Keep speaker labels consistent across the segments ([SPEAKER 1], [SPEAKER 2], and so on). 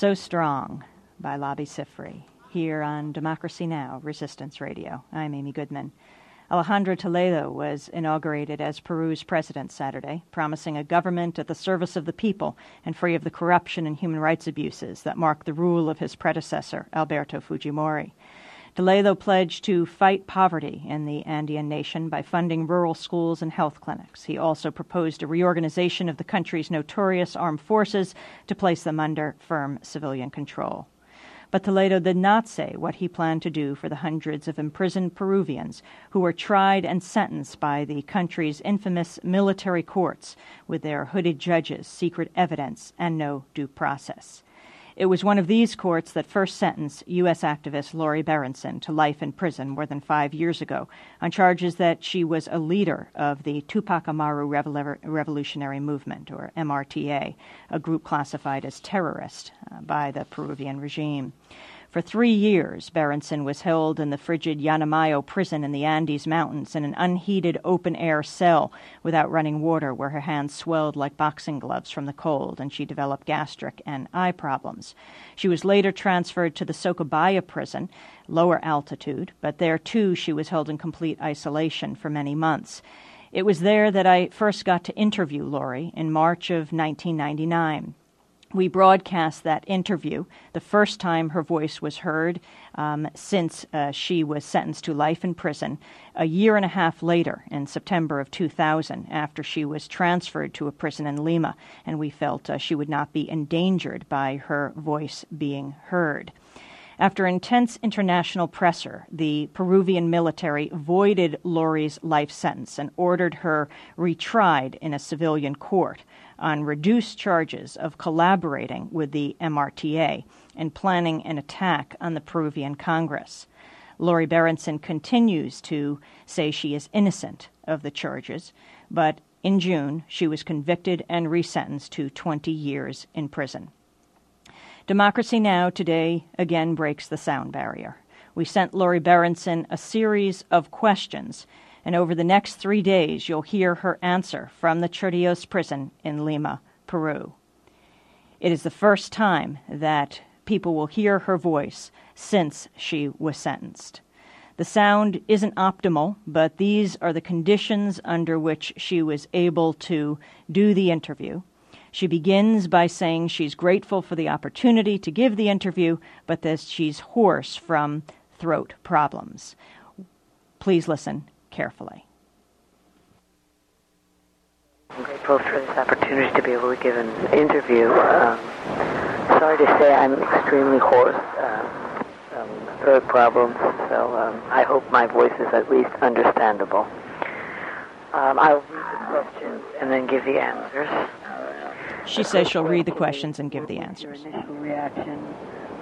[SPEAKER 1] So Strong by Labi Siffre here on Democracy Now! Resistance Radio. I'm Amy Goodman. Alejandro Toledo was inaugurated as Peru's president Saturday, promising a government at the service of the people and free of the corruption and human rights abuses that marked the rule of his predecessor, Alberto Fujimori. Toledo pledged to fight poverty in the Andean nation by funding rural schools and health clinics. He also proposed a reorganization of the country's notorious armed forces to place them under firm civilian control. But Toledo did not say what he planned to do for the hundreds of imprisoned Peruvians who were tried and sentenced by the country's infamous military courts with their hooded judges, secret evidence, and no due process. It was one of these courts that first sentenced U.S. activist Lori Berenson to life in prison more than five years ago on charges that she was a leader of the Tupac Amaru Revolutionary Movement, or MRTA, a group classified as terrorist uh, by the Peruvian regime. For three years, Berenson was held in the frigid Yanamayo prison in the Andes Mountains in an unheated open air cell without running water where her hands swelled like boxing gloves from the cold and she developed gastric and eye problems. She was later transferred to the Socabaya prison, lower altitude, but there too she was held in complete isolation for many months. It was there that I first got to interview Lori in March of 1999 we broadcast that interview, the first time her voice was heard um, since uh, she was sentenced to life in prison, a year and a half later, in September of 2000, after she was transferred to a prison in Lima, and we felt uh, she would not be endangered by her voice being heard. After intense international pressure, the Peruvian military voided Lori's life sentence and ordered her retried in a civilian court on reduced charges of collaborating with the MRTA and planning an attack on the Peruvian Congress. Lori Berenson continues to say she is innocent of the charges, but in June she was convicted and resentenced to 20 years in prison. Democracy Now! today again breaks the sound barrier. We sent Lori Berenson a series of questions and over the next three days you'll hear her answer from the Chorrillos prison in Lima, Peru. It is the first time that people will hear her voice since she was sentenced. The sound isn't optimal, but these are the conditions under which she was able to do the interview. She begins by saying she's grateful for the opportunity to give the interview, but that she's hoarse from throat problems. Please listen carefully.
[SPEAKER 2] I'm grateful for this opportunity to be able to give an interview. Um, sorry to say I'm extremely hoarse, uh, um, throat problems, so um, I hope my voice is at least understandable. Um, I'll read the questions and then give the answers.
[SPEAKER 1] She says she'll read the questions and give the answers.
[SPEAKER 2] Initial reaction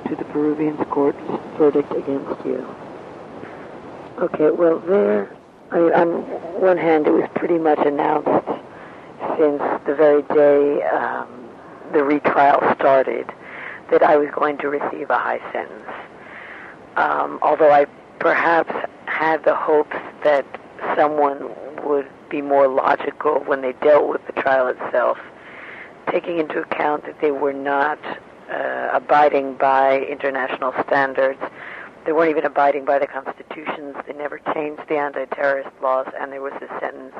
[SPEAKER 2] to the Peruvian court's verdict against you. Okay, well, there I mean, on one hand, it was pretty much announced since the very day um, the retrial started that I was going to receive a high sentence. Um, although I perhaps had the hopes that someone would be more logical when they dealt with the trial itself, taking into account that they were not uh, abiding by international standards they weren't even abiding by the constitutions. They never changed the anti-terrorist laws, and there was a sentence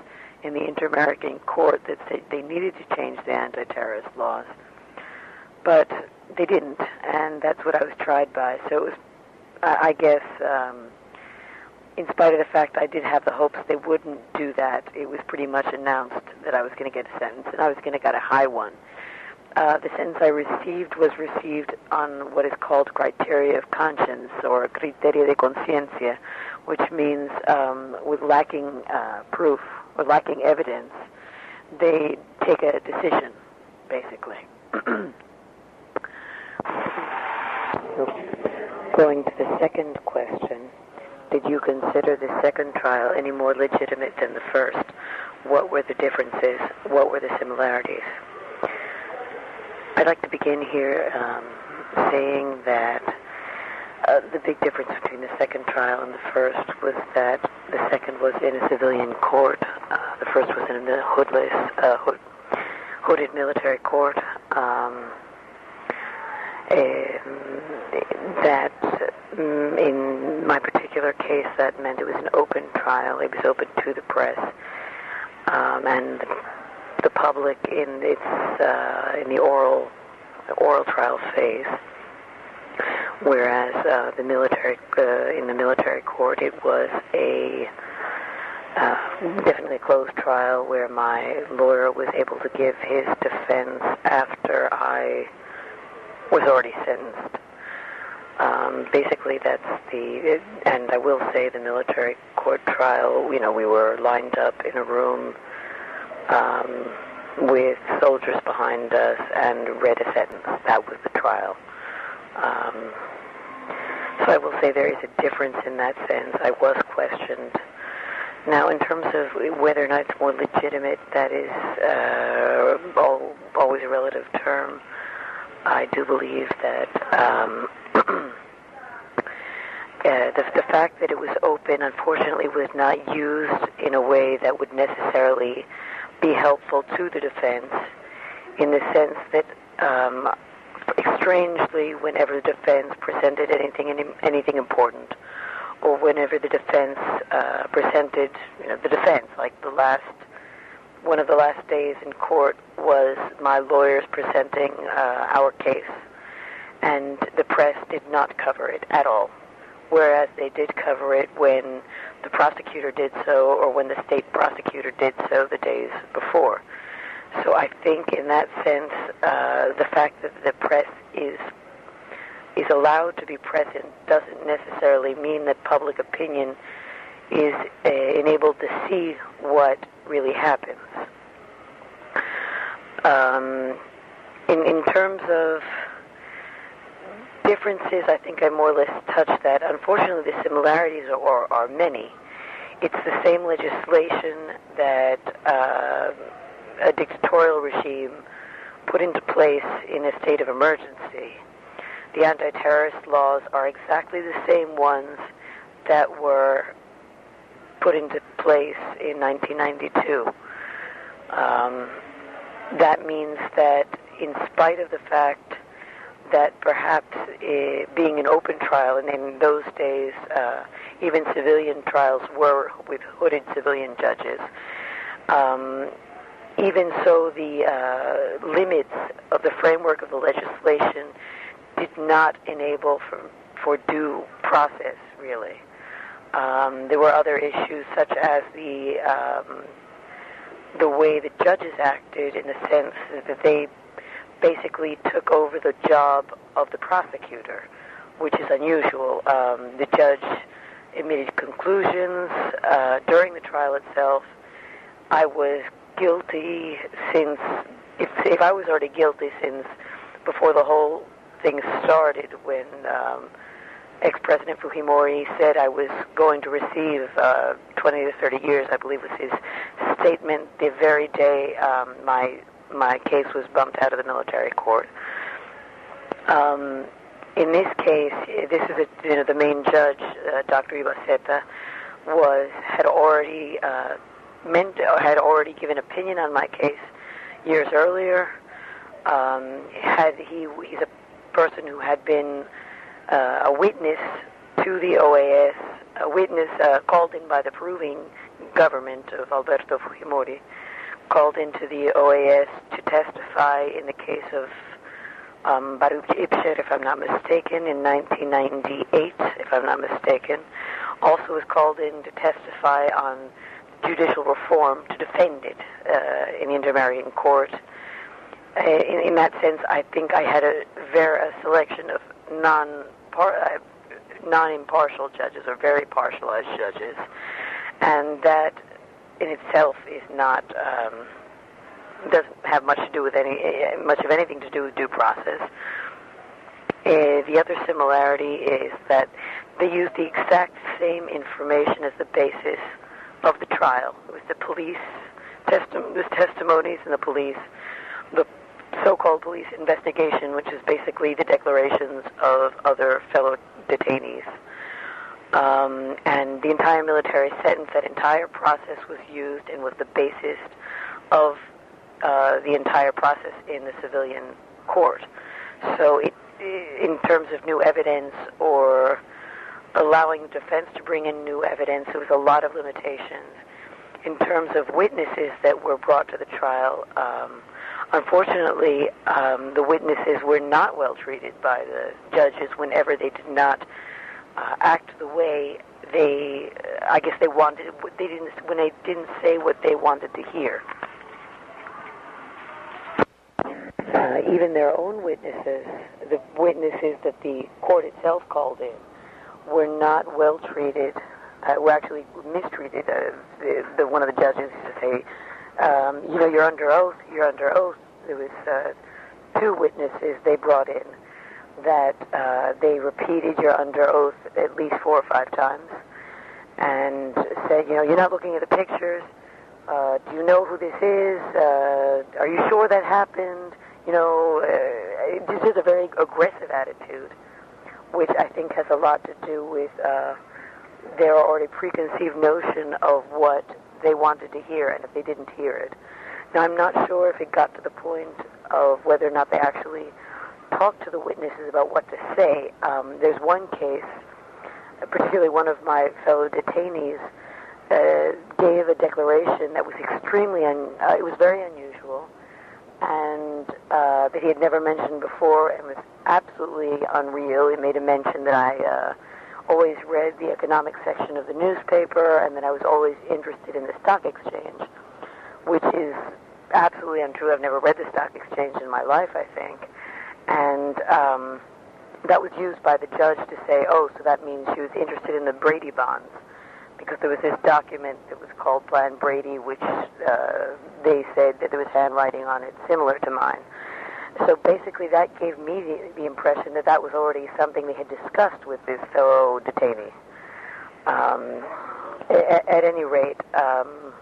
[SPEAKER 2] in the Inter-American Court that said they needed to change the anti-terrorist laws, but they didn't, and that's what I was tried by. So it was, I guess, um, in spite of the fact I did have the hopes they wouldn't do that, it was pretty much announced that I was going to get a sentence, and I was going to get a high one. Uh, the sentence I received was received on what is called criteria of conscience or criteria de conciencia, which means um, with lacking uh, proof or lacking evidence, they take a decision, basically. going to the second question, did you consider the second trial any more legitimate than the first? What were the differences? What were the similarities? I'd like to begin here um, saying that uh, the big difference between the second trial and the first was that the second was in a civilian court. Uh, the first was in a hoodless, uh, hood, hooded military court. Um, that um, in my particular case, that meant it was an open trial. It was open to the press um, and the public in its uh, in the oral oral trial phase. Whereas uh, the military uh, in the military court, it was a uh, definitely a closed trial where my lawyer was able to give his defense after I was already sentenced. Um, basically, that's the, and I will say the military court trial, you know, we were lined up in a room um, with soldiers behind us and read a sentence. That was the trial. Um, so I will say there is a difference in that sense. I was questioned. Now, in terms of whether or not it's more legitimate, that is uh, always a relative term. I do believe that um, uh, the, the fact that it was open, unfortunately, was not used in a way that would necessarily be helpful to the defense, in the sense that, um, strangely, whenever the defense presented anything anything important, or whenever the defense uh, presented, you know, the defense, like the last one of the last days in court was my lawyers presenting uh, our case, and the press did not cover it at all. Whereas they did cover it when the prosecutor did so, or when the state prosecutor did so the days before. So I think, in that sense, uh, the fact that the press is is allowed to be present doesn't necessarily mean that public opinion is uh, enabled to see what really happens. Um, in, in terms of differences, I think I more or less touched that. Unfortunately, the similarities are, are many. It's the same legislation that uh, a dictatorial regime put into place in a state of emergency. The anti-terrorist laws are exactly the same ones that were put into place in 1992. Um, that means that in spite of the fact that perhaps uh, being an open trial, and in those days uh, even civilian trials were with hooded civilian judges, um, even so the uh, limits of the framework of the legislation did not enable for, for due process, really. Um, there were other issues such as the um, the way the judges acted, in the sense that they basically took over the job of the prosecutor, which is unusual. Um, the judge emitted conclusions uh, during the trial itself. I was guilty since if if I was already guilty since before the whole thing started when. Um, ex-president Fujimori said I was going to receive uh, 20 to 30 years, I believe was his statement, the very day um, my my case was bumped out of the military court. Um, in this case, this is a, you know the main judge, uh, Dr. Ibazeta, was had already uh, meant had already given opinion on my case years earlier. Um, had he he's a person who had been uh, a witness to the OAS, a witness uh, called in by the Peruvian government of Alberto Fujimori, called into the OAS to testify in the case of um, Baruch Ivcher, if I'm not mistaken, in 1998, if I'm not mistaken. Also was called in to testify on judicial reform to defend it uh, in the Inter-American Court. Uh, in, in, that sense, I think I had a, very, a selection of non uh, non-impartial judges or very partialized judges, and that in itself is not um, doesn't have much to do with any uh, much of anything to do with due process. Uh, the other similarity is that they use the exact same information as the basis of the trial. It was the police testi- was testimonies and the police, the so-called police investigation, which is basically the declarations of other fellow detainees. Um, and the entire military sentence, that entire process was used and was the basis of uh, the entire process in the civilian court. So it, in terms of new evidence or allowing defense to bring in new evidence. There was a lot of limitations. In terms of witnesses that were brought to the trial, um, unfortunately, um, the witnesses were not well treated by the judges whenever they did not uh, act the way they, uh, I guess they wanted. They didn't when they didn't say what they wanted to hear. Uh, even their own witnesses, the witnesses that the court itself called in, were not well treated. Uh, were actually mistreated. Uh, the, the, one of the judges used to say, um, "You know, you're under oath. You're under oath." There was uh, two witnesses they brought in that uh, they repeated "You're under oath" at least four or five times, and said, "You know, you're not looking at the pictures. Uh, do you know who this is? Uh, are you sure that happened?" You know, uh, this is a very aggressive attitude which I think has a lot to do with uh, their already preconceived notion of what they wanted to hear, and if they didn't hear it. Now, I'm not sure if it got to the point of whether or not they actually talked to the witnesses about what to say. Um, there's one case, particularly one of my fellow detainees, uh, gave a declaration that was extremely, un- uh, it was very unusual, and uh, that he had never mentioned before, and was absolutely unreal. He made a mention that I uh, always read the economic section of the newspaper, and that I was always interested in the stock exchange, which is absolutely untrue. I've never read the stock exchange in my life, I think, and um, that was used by the judge to say, "Oh, so that means she was interested in the Brady bonds." because there was this document that was called Plan Brady, which uh, they said that there was handwriting on it similar to mine. So basically, that gave me the, the impression that that was already something they had discussed with this fellow detainee. Um, at, at, any rate, um,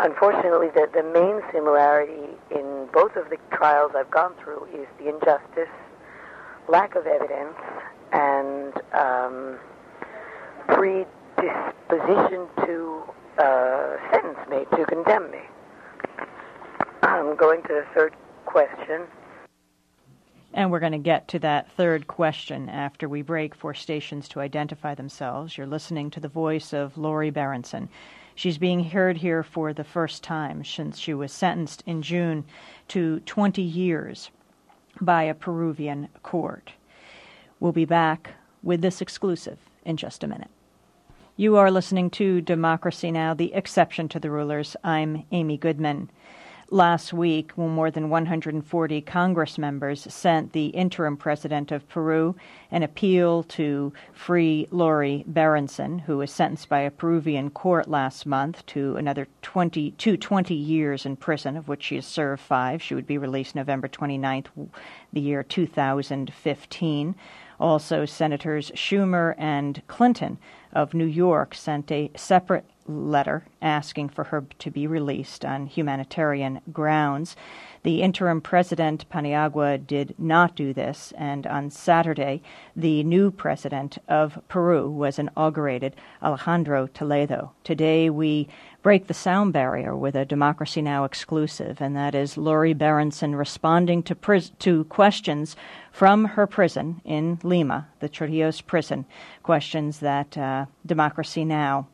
[SPEAKER 2] unfortunately, the, the main similarity in both of the trials I've gone through is the injustice, lack of evidence, and um, predisposition to uh, sentence me, to condemn me. I'm going to the third question.
[SPEAKER 1] And we're going to get to that third question after we break for stations to identify themselves. You're listening to the voice of Lori Berenson. She's being heard here for the first time since she was sentenced in June to 20 years by a Peruvian court. We'll be back with this exclusive in just a minute. You are listening to Democracy Now!, the exception to the rulers. I'm Amy Goodman last week when more than 140 Congress members sent the interim president of Peru an appeal to free Lori Berenson, who was sentenced by a Peruvian court last month to another 20 to 20 years in prison, of which she has served five. She would be released November 29th, the year 2015. Also, Senators Schumer and Clinton of New York sent a separate letter asking for her to be released on humanitarian grounds. The interim president, Paniagua, did not do this, and on Saturday, the new president of Peru was inaugurated, Alejandro Toledo. Today, we break the sound barrier with a Democracy Now! exclusive, and that is Lori Berenson responding to, pris- to questions from her prison in Lima, the Chorrillos prison, questions that uh, Democracy Now!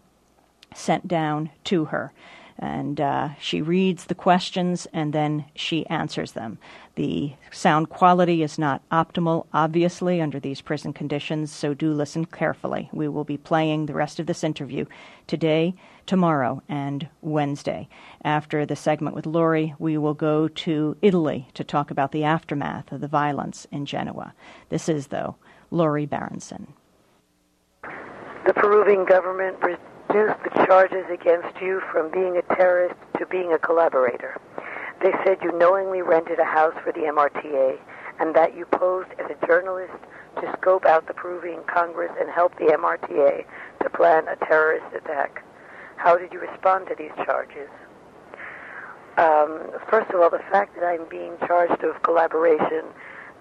[SPEAKER 1] Sent down to her. And uh, she reads the questions and then she answers them. The sound quality is not optimal, obviously, under these prison conditions, so do listen carefully. We will be playing the rest of this interview today, tomorrow, and Wednesday. After the segment with Lori, we will go to Italy to talk about the aftermath of the violence in Genoa. This is, though, Lori Berenson.
[SPEAKER 2] The Peruvian government reduced the charges against you from being a terrorist to being a collaborator. They said you knowingly rented a house for the MRTA and that you posed as a journalist to scope out the Peruvian Congress and help the MRTA to plan a terrorist attack. How did you respond to these charges? Um, first of all, the fact that I'm being charged of collaboration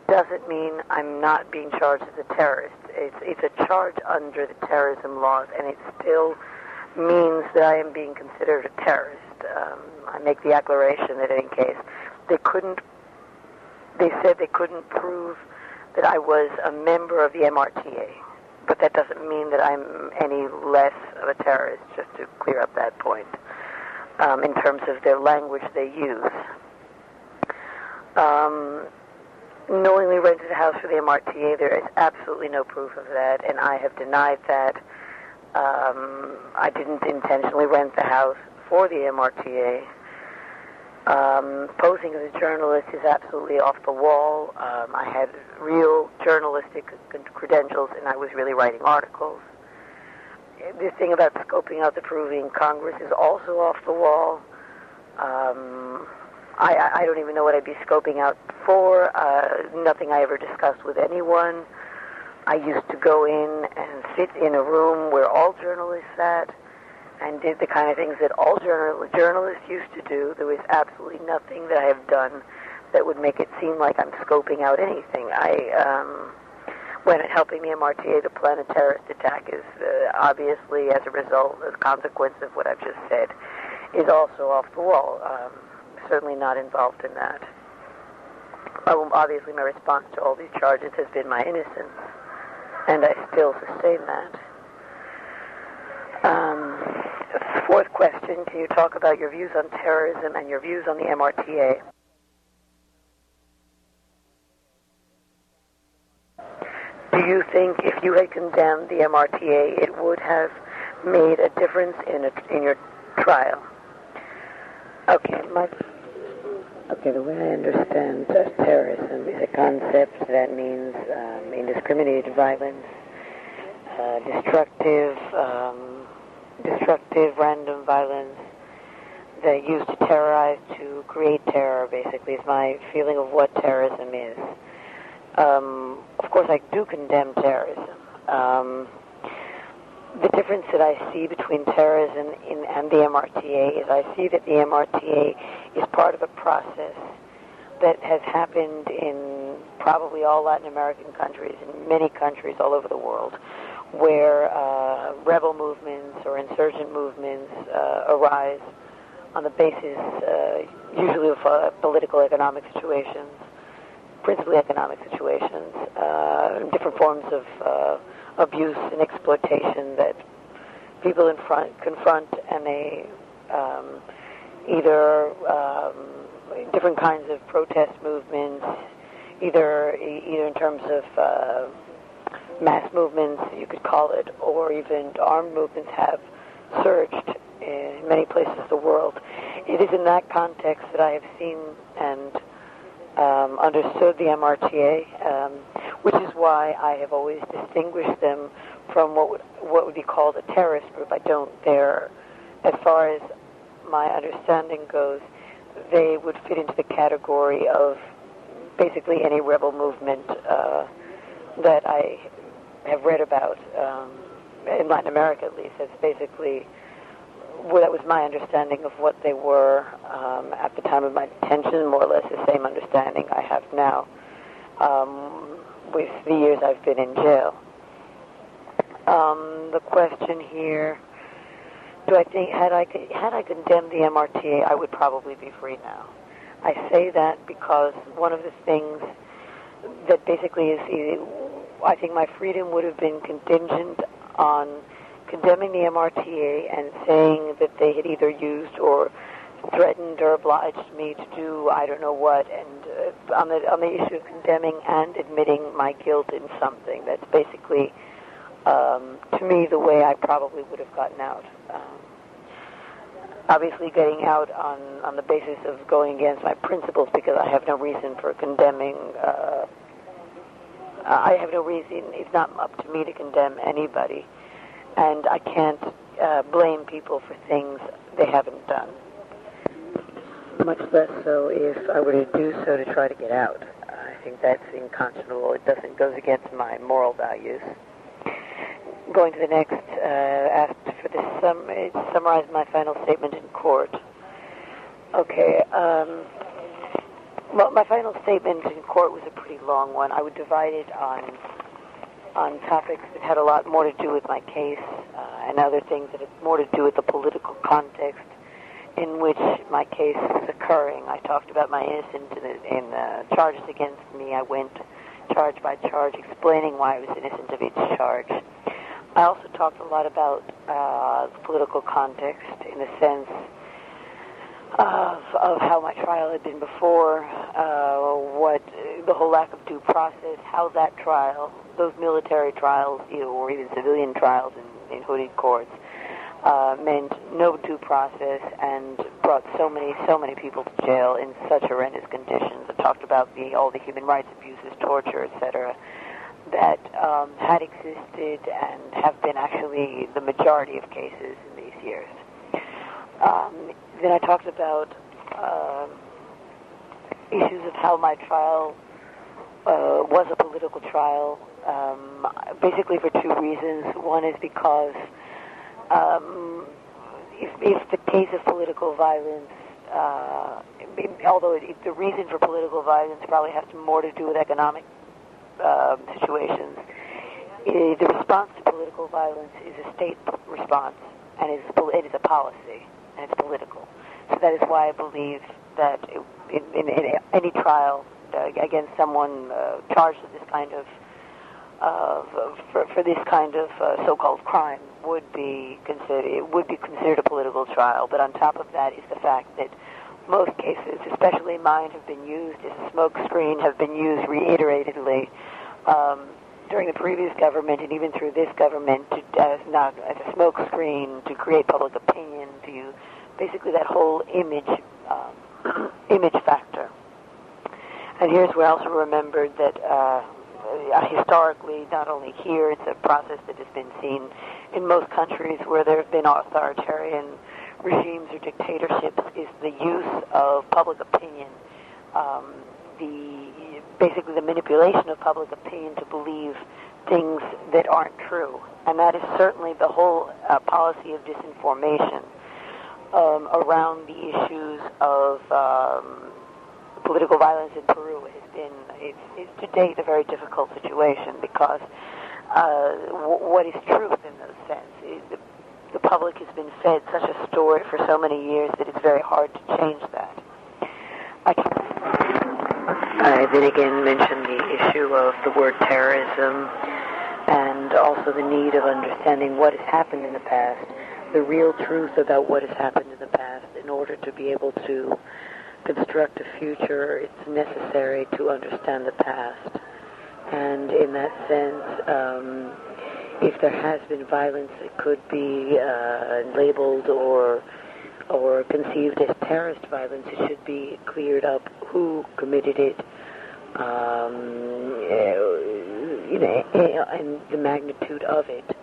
[SPEAKER 2] doesn't mean I'm not being charged as a terrorist. It's, it's a charge under the terrorism laws, and it's still means that I am being considered a terrorist. Um, I make the declaration that in case they couldn't, they said they couldn't prove that I was a member of the MRTA. But that doesn't mean that I'm any less of a terrorist, just to clear up that point, um, in terms of their language they use. Um, knowingly rented a house for the MRTA, there is absolutely no proof of that, and I have denied that. Um, I didn't intentionally rent the house for the MRTA. Um, posing as a journalist is absolutely off the wall. Um, I had real journalistic credentials, and I was really writing articles. This thing about scoping out the Peruvian Congress is also off the wall. Um, I, I don't even know what I'd be scoping out for. Uh, nothing I ever discussed with anyone. I used to go in and sit in a room where all journalists sat and did the kind of things that all journal- journalists used to do. There was absolutely nothing that I have done that would make it seem like I'm scoping out anything. I, um, when helping the MRTA to plan a terrorist attack is uh, obviously as a result, as a consequence of what I've just said, is also off the wall. Um, certainly not involved in that. Um, obviously, my response to all these charges has been my innocence, and I still sustain that. Um, fourth question, can you talk about your views on terrorism and your views on the MRTA? Do you think if you had condemned the MRTA, it would have made a difference in, a, in your trial? Okay, my, okay, the way I understand terrorism is a concept that means um, indiscriminated violence, uh, destructive, um, destructive random violence that used to terrorize to create terror. Basically, is my feeling of what terrorism is. Um, of course, I do condemn terrorism. The difference that I see between terrorism in, and the MRTA is I see that the MRTA is part of a process that has happened in probably all Latin American countries, in many countries all over the world, where uh, rebel movements or insurgent movements uh, arise on the basis uh, usually of uh, political economic situations, principally economic situations, uh, different forms of uh, abuse and exploitation that people in front confront, and they um, either um, different kinds of protest movements, either either in terms of uh, mass movements, you could call it, or even armed movements have surged in many places of the world. It is in that context that I have seen and um, understood the MRTA, um, which is why I have always distinguished them from what would, what would be called a terrorist group. I don't. They're, as far as my understanding goes, they would fit into the category of basically any rebel movement uh, that I have read about um, in Latin America, at least. It's basically well, that was my understanding of what they were um, at the time of my detention, more or less the same understanding I have now um, with the years I've been in jail. Um, the question here: Do I think had I had I condemned the MRTA, I would probably be free now? I say that because one of the things that basically is, I think my freedom would have been contingent on condemning the MRTA and saying that they had either used or threatened or obliged me to do I don't know what, and uh, on the on the issue of condemning and admitting my guilt in something. That's basically, um, to me, the way I probably would have gotten out. Um, obviously, getting out on on the basis of going against my principles because I have no reason for condemning. Uh, I have no reason. It's not up to me to condemn anybody and I can't uh, blame people for things they haven't done. Much less so if I were to do so to try to get out. I think that's unconscionable. It doesn't goes against my moral values. Going to the next, uh, asked for this sum, summarize my final statement in court. Okay. Um, well, my final statement in court was a pretty long one. I would divide it on on topics that had a lot more to do with my case uh, and other things that had more to do with the political context in which my case is occurring. I talked about my innocence in the, in the charges against me. I went charge by charge, explaining why I was innocent of each charge. I also talked a lot about uh, the political context in the sense of, of how my trial had been before, uh, what the whole lack of due process, how that trial, those military trials, you know, or even civilian trials in, in hooded courts, uh, meant no due process and brought so many, so many people to jail in such horrendous conditions. I talked about the, all the human rights abuses, torture, etc., that um, had existed and have been actually the majority of cases in these years. Um, then I talked about uh, issues of how my trial uh, was a political trial, um, basically for two reasons. One is because um, if, if the case of political violence, uh, although it, the reason for political violence probably has more to do with economic uh, situations, it, the response to political violence is a state response, and it is a policy, and it's political. So that is why I believe that in, in, in any trial uh, against someone uh, charged with this kind of uh, for, for this kind of uh, so-called crime would be considered it would be considered a political trial. But on top of that is the fact that most cases, especially mine, have been used as a smokescreen, have been used reiteratedly um, during the previous government and even through this government to, as not as a smokescreen to create public opinion, to basically that whole image um, image factor. And here's where I also remembered that uh, historically, not only here, it's a process that has been seen in most countries where there have been authoritarian regimes or dictatorships, is the use of public opinion, um, the basically the manipulation of public opinion to believe things that aren't true, and that is certainly the whole uh, policy of disinformation um, around the issues of um, political violence in Peru has been, it's, it's to date a very difficult situation because uh, w- what is truth in those sense? The, the public has been fed such a story for so many years that it's very hard to change that. I, I then again mentioned the issue of the word terrorism and also the need of understanding what has happened in the past the real truth about what has happened in the past in order to be able to construct a future, it's necessary to understand the past. And in that sense, um, if there has been violence, it could be uh, labeled or or conceived as terrorist violence. It should be cleared up who committed it, um, you know, and the magnitude of it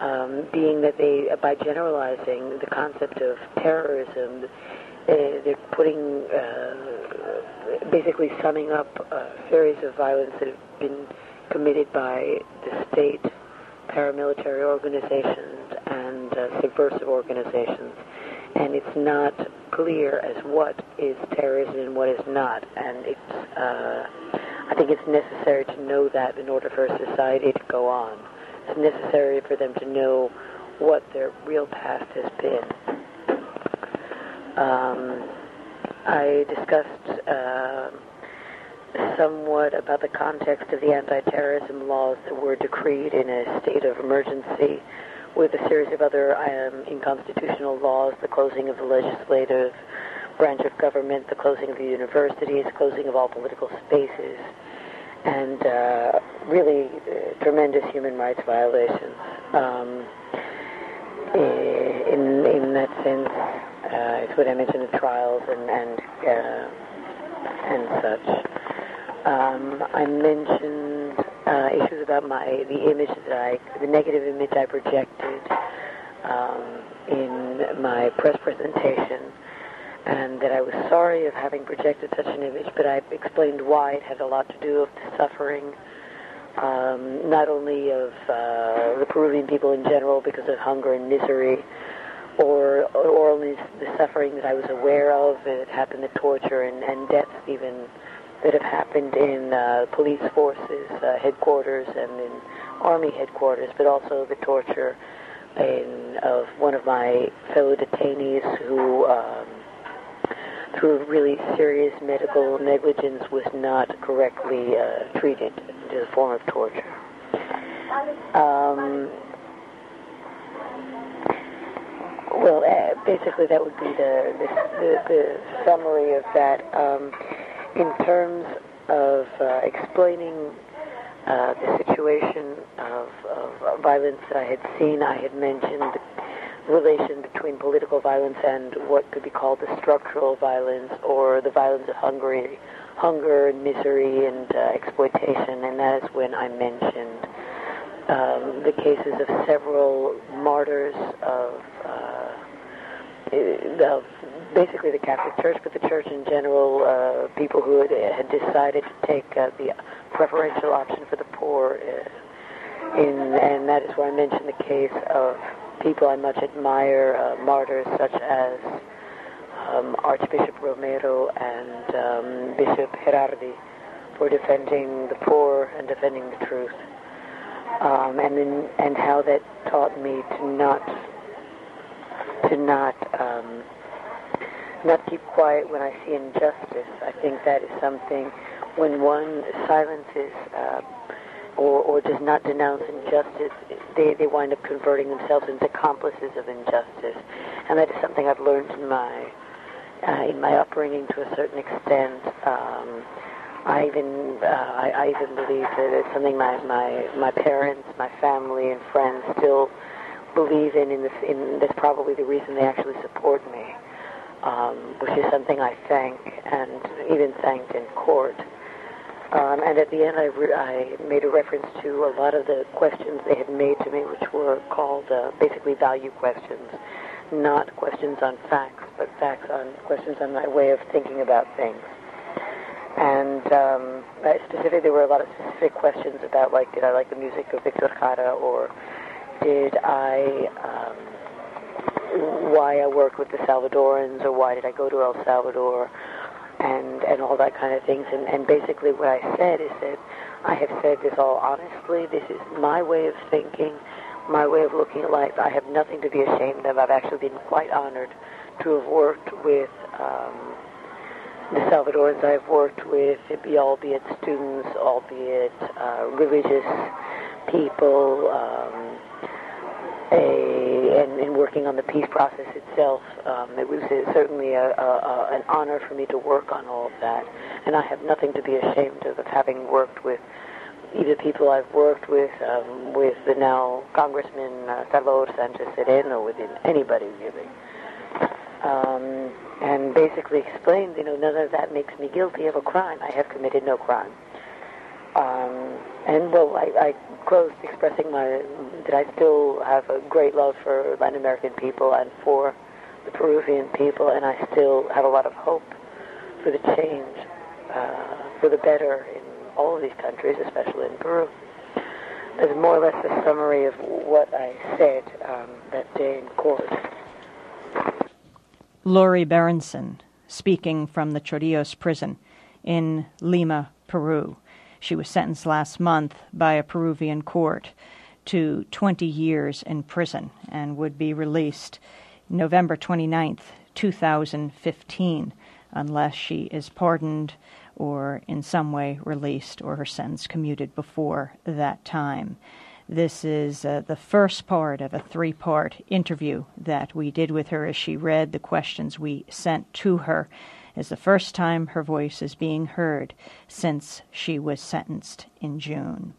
[SPEAKER 2] um, being that they, by generalizing the concept of terrorism, uh, they're putting, uh, basically summing up a series of violence that have been committed by the state, paramilitary organizations, and uh, subversive organizations. And it's not clear as what is terrorism and what is not. And it's, uh, I think it's necessary to know that in order for a society to go on it's necessary for them to know what their real past has been. Um, I discussed uh, somewhat about the context of the anti-terrorism laws that were decreed in a state of emergency with a series of other um, unconstitutional laws, the closing of the legislative branch of government, the closing of the universities, closing of all political spaces, and uh, really uh, tremendous human rights violations. Um, in in that sense, uh, it's what I mentioned the trials and and uh, and such. Um, I mentioned uh, issues about my the image that I the negative image I projected um, in my press presentation and that I was sorry of having projected such an image, but I explained why it had a lot to do with the suffering, um, not only of uh, the Peruvian people in general because of hunger and misery, or, or only the suffering that I was aware of that happened, the torture and, and deaths even that have happened in uh, police forces uh, headquarters and in army headquarters, but also the torture in, of one of my fellow detainees who um, through really serious medical negligence, was not correctly uh, treated as a form of torture. Um, well, uh, basically, that would be the the, the, the summary of that. Um, in terms of uh, explaining uh, the situation of, of, violence that I had seen, I had mentioned the relation between political violence and what could be called the structural violence or the violence of Hungary, hunger and misery and uh, exploitation, and that is when I mentioned um, the cases of several martyrs of, uh, of basically the Catholic Church, but the Church in general, uh, people who had, had decided to take uh, the preferential option for the poor. Uh, in, and that is where I mentioned the case of people I much admire, uh, martyrs such as um, Archbishop Romero and um, Bishop Gerardi for defending the poor and defending the truth. Um, and and how that taught me to not to not um, not keep quiet when I see injustice. I think that is something when one silences uh, or, or does not denounce injustice, they, they wind up converting themselves into accomplices of injustice. And that is something I've learned in my uh, in my upbringing to a certain extent. Um, I even uh, I, I even believe that it's something my, my my parents, my family, and friends still believe in. In this, in that's probably the reason they actually support me um, which is something I thank and even thanked in court. Um, and at the end, I, re- I made a reference to a lot of the questions they had made to me, which were called uh, basically value questions, not questions on facts, but facts on questions on my way of thinking about things. And um, specifically, there were a lot of specific questions about, like, did I like the music of Victor Jara, or did I um, why I work with the Salvadorans or why did I go to El Salvador and and all that kind of things. And, and basically what I said is that I have said this all honestly. This is my way of thinking, my way of looking at life. I have nothing to be ashamed of. I've actually been quite honored to have worked with um, the Salvadorans I've worked with, be, albeit students, albeit uh, religious people, um, a, and in working on the peace process itself, um, it was certainly a, a, a, an honor for me to work on all of that. And I have nothing to be ashamed of, of having worked with either people I've worked with, um, with the now Congressman uh, Salvador Sanchez Cerén, or with anybody really. Um, and basically explained, you know, none of that makes me guilty of a crime. I have committed no crime. Um, and well, I, I closed expressing my that I still have a great love for Latin American people and for the Peruvian people, and I still have a lot of hope for the change, uh, for the better in all of these countries, especially in Peru. That's more or less a summary of what I said um, that day in court.
[SPEAKER 1] Lori Berenson, speaking from the Chorrillos prison in Lima, Peru. She was sentenced last month by a Peruvian court to 20 years in prison and would be released November 29th, 2015, unless she is pardoned or in some way released or her sentence commuted before that time. This is uh, the first part of a three part interview that we did with her as she read the questions we sent to her is the first time her voice is being heard since she was sentenced in June.